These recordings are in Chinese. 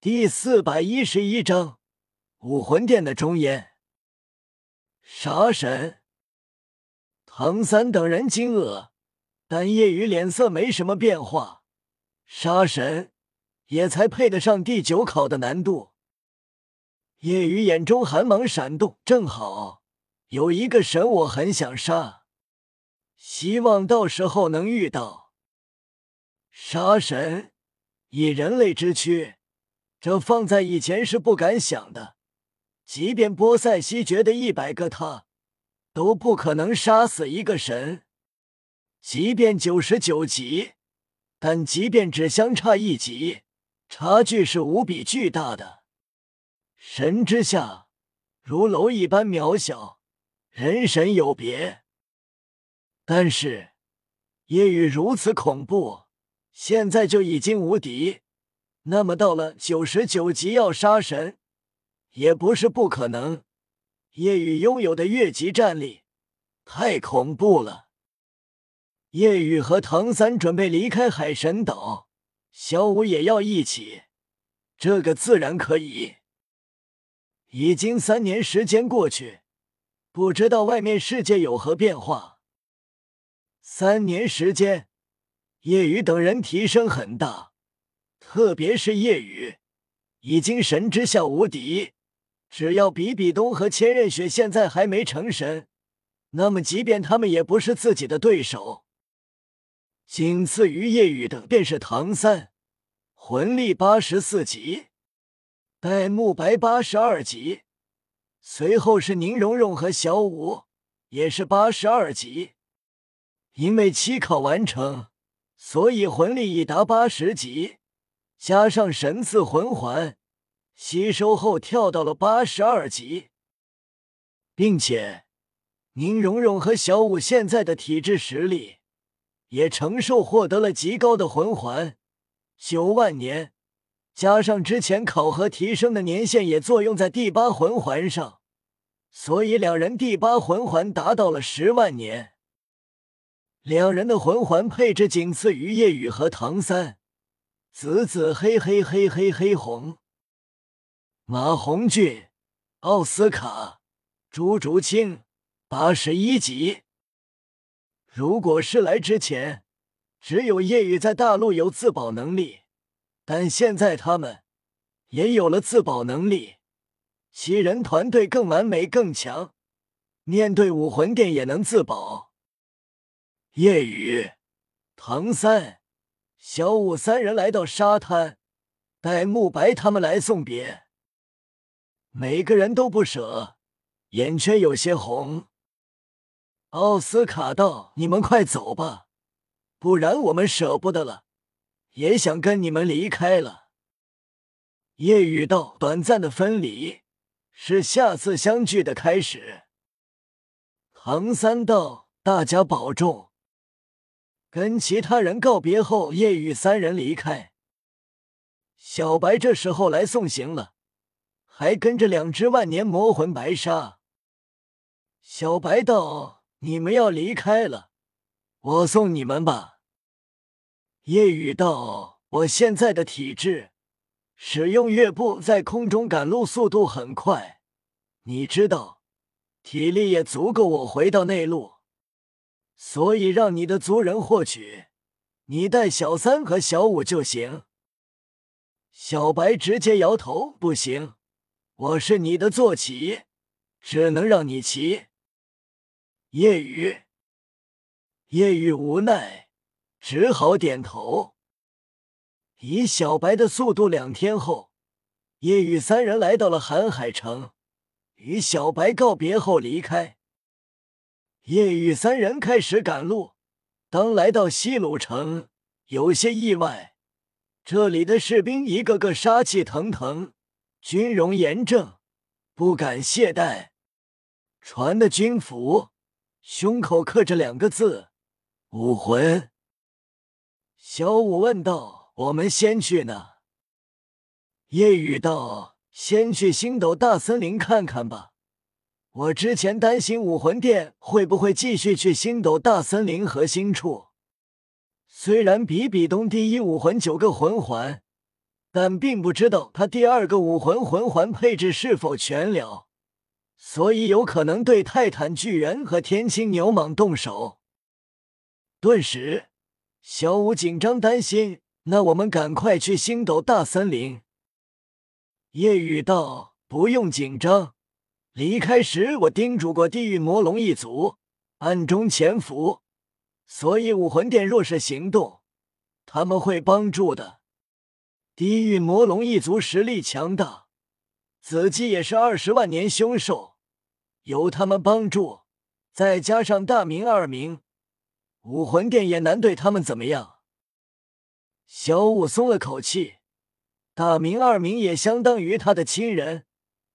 第四百一十一章武魂殿的终焉。杀神唐三等人惊愕，但叶雨脸色没什么变化。杀神也才配得上第九考的难度。叶雨眼中寒芒闪动，正好有一个神我很想杀，希望到时候能遇到杀神，以人类之躯。这放在以前是不敢想的，即便波塞西觉得一百个他都不可能杀死一个神，即便九十九级，但即便只相差一级，差距是无比巨大的。神之下，如蝼蚁般渺小，人神有别。但是夜雨如此恐怖，现在就已经无敌。那么到了九十九级要杀神，也不是不可能。叶雨拥有的越级战力太恐怖了。夜雨和唐三准备离开海神岛，小五也要一起。这个自然可以。已经三年时间过去，不知道外面世界有何变化。三年时间，夜雨等人提升很大。特别是夜雨，已经神之下无敌。只要比比东和千仞雪现在还没成神，那么即便他们也不是自己的对手。仅次于夜雨的便是唐三，魂力八十四级，戴沐白八十二级，随后是宁荣荣和小舞，也是八十二级。因为期考完成，所以魂力已达八十级。加上神赐魂环，吸收后跳到了八十二级，并且宁荣荣和小舞现在的体质实力也承受获得了极高的魂环，九万年，加上之前考核提升的年限也作用在第八魂环上，所以两人第八魂环达到了十万年。两人的魂环配置仅次于夜雨和唐三。紫紫黑黑黑黑黑红，马红俊、奥斯卡、朱竹清，八十一级。如果是来之前，只有叶雨在大陆有自保能力，但现在他们也有了自保能力，七人团队更完美更强，面对武魂殿也能自保。叶雨、唐三。小五三人来到沙滩，带沐白他们来送别，每个人都不舍，眼圈有些红。奥斯卡道：“你们快走吧，不然我们舍不得了，也想跟你们离开了。”夜雨道：“短暂的分离是下次相聚的开始。”唐三道：“大家保重。”跟其他人告别后，夜雨三人离开。小白这时候来送行了，还跟着两只万年魔魂白鲨。小白道：“你们要离开了，我送你们吧。”夜雨道：“我现在的体质，使用月步在空中赶路速度很快，你知道，体力也足够我回到内陆。”所以让你的族人获取，你带小三和小五就行。小白直接摇头，不行，我是你的坐骑，只能让你骑。夜雨，夜雨无奈，只好点头。以小白的速度，两天后，夜雨三人来到了韩海城，与小白告别后离开。夜雨三人开始赶路，当来到西鲁城，有些意外。这里的士兵一个个杀气腾腾，军容严正，不敢懈怠。穿的军服，胸口刻着两个字“武魂”。小五问道：“我们先去呢？”夜雨道：“先去星斗大森林看看吧。”我之前担心武魂殿会不会继续去星斗大森林核心处。虽然比比东第一武魂九个魂环，但并不知道他第二个武魂魂环配置是否全了，所以有可能对泰坦巨猿和天青牛蟒动手。顿时，小五紧张担心。那我们赶快去星斗大森林。夜雨道：“不用紧张，离开时我叮嘱过地狱魔龙一族，暗中潜伏，所以武魂殿若是行动，他们会帮助的。地狱魔龙一族实力强大，子姬也是二十万年凶兽，有他们帮助，再加上大明二明，武魂殿也难对他们怎么样。”小五松了口气，大明、二明也相当于他的亲人，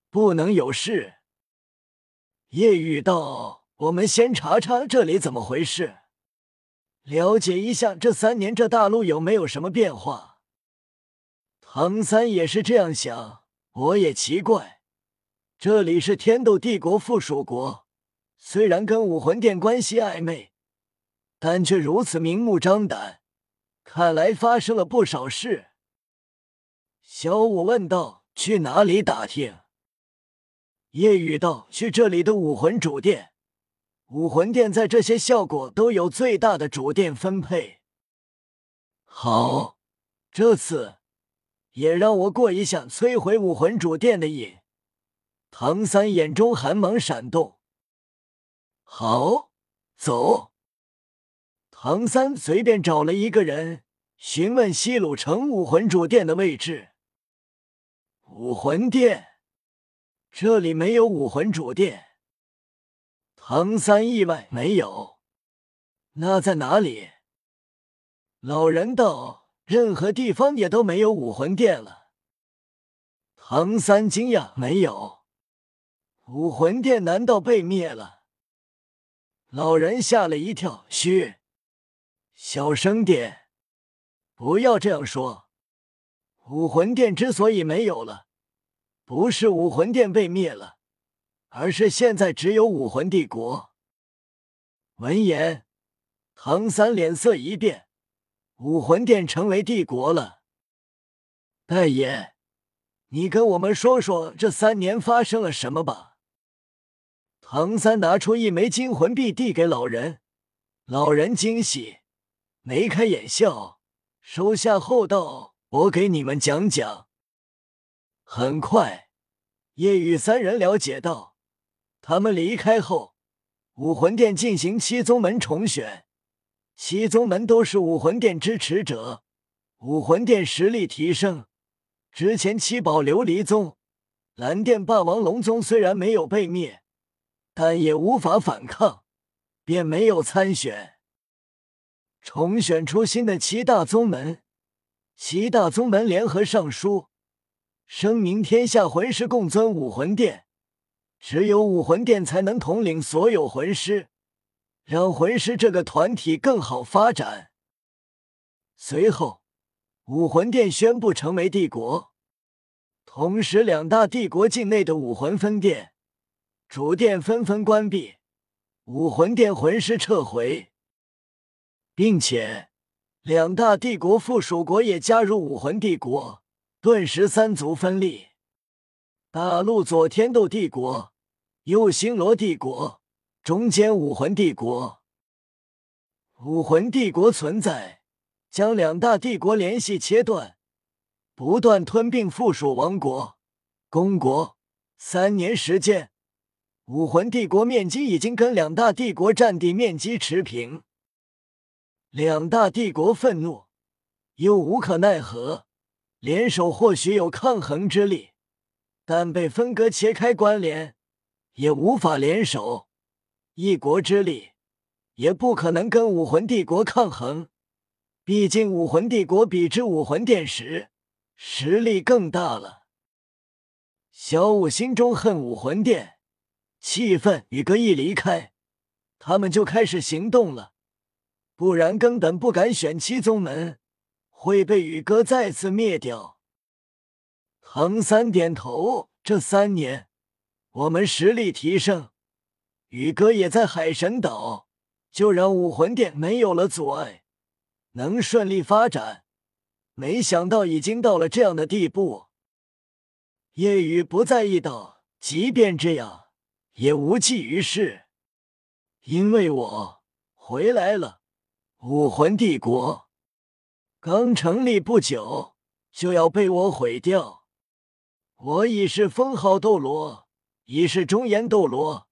不能有事。叶雨道：“我们先查查这里怎么回事，了解一下这三年这大陆有没有什么变化。”唐三也是这样想，我也奇怪，这里是天斗帝国附属国，虽然跟武魂殿关系暧昧，但却如此明目张胆。看来发生了不少事。小五问道：“去哪里打听？”夜雨道：“去这里的武魂主殿。武魂殿在这些效果都有最大的主殿分配。”好，这次也让我过一下摧毁武魂主殿的瘾。唐三眼中寒芒闪动。好，走。唐三随便找了一个人询问西鲁城武魂主殿的位置。武魂殿，这里没有武魂主殿。唐三意外，没有。那在哪里？老人道：任何地方也都没有武魂殿了。唐三惊讶，没有。武魂殿难道被灭了？老人吓了一跳，嘘。小声点，不要这样说。武魂殿之所以没有了，不是武魂殿被灭了，而是现在只有武魂帝国。闻言，唐三脸色一变，武魂殿成为帝国了。大爷，你跟我们说说这三年发生了什么吧。唐三拿出一枚金魂币递给老人，老人惊喜。眉开眼笑，收下后道：“我给你们讲讲。”很快，夜雨三人了解到，他们离开后，武魂殿进行七宗门重选，七宗门都是武魂殿支持者，武魂殿实力提升。之前七宝琉璃宗、蓝电霸王龙宗虽然没有被灭，但也无法反抗，便没有参选。重选出新的七大宗门，七大宗门联合上书，声明天下魂师共尊武魂殿，只有武魂殿才能统领所有魂师，让魂师这个团体更好发展。随后，武魂殿宣布成为帝国，同时两大帝国境内的武魂分店、主殿纷纷关闭，武魂殿魂师撤回。并且，两大帝国附属国也加入武魂帝国，顿时三族分立。大陆左天斗帝国，右星罗帝国，中间武魂帝国。武魂帝国存在，将两大帝国联系切断，不断吞并附属王国、公国。三年时间，武魂帝国面积已经跟两大帝国占地面积持平。两大帝国愤怒，又无可奈何，联手或许有抗衡之力，但被分割切开关联，也无法联手。一国之力，也不可能跟武魂帝国抗衡。毕竟武魂帝国比之武魂殿时，实力更大了。小五心中恨武魂殿，气愤宇哥一离开，他们就开始行动了。不然根本不敢选七宗门，会被宇哥再次灭掉。唐三点头，这三年我们实力提升，宇哥也在海神岛，就让武魂殿没有了阻碍，能顺利发展。没想到已经到了这样的地步。夜雨不在意道：“即便这样，也无济于事，因为我回来了。武魂帝国刚成立不久，就要被我毁掉。我已是封号斗罗，已是中炎斗罗，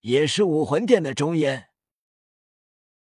也是武魂殿的中炎。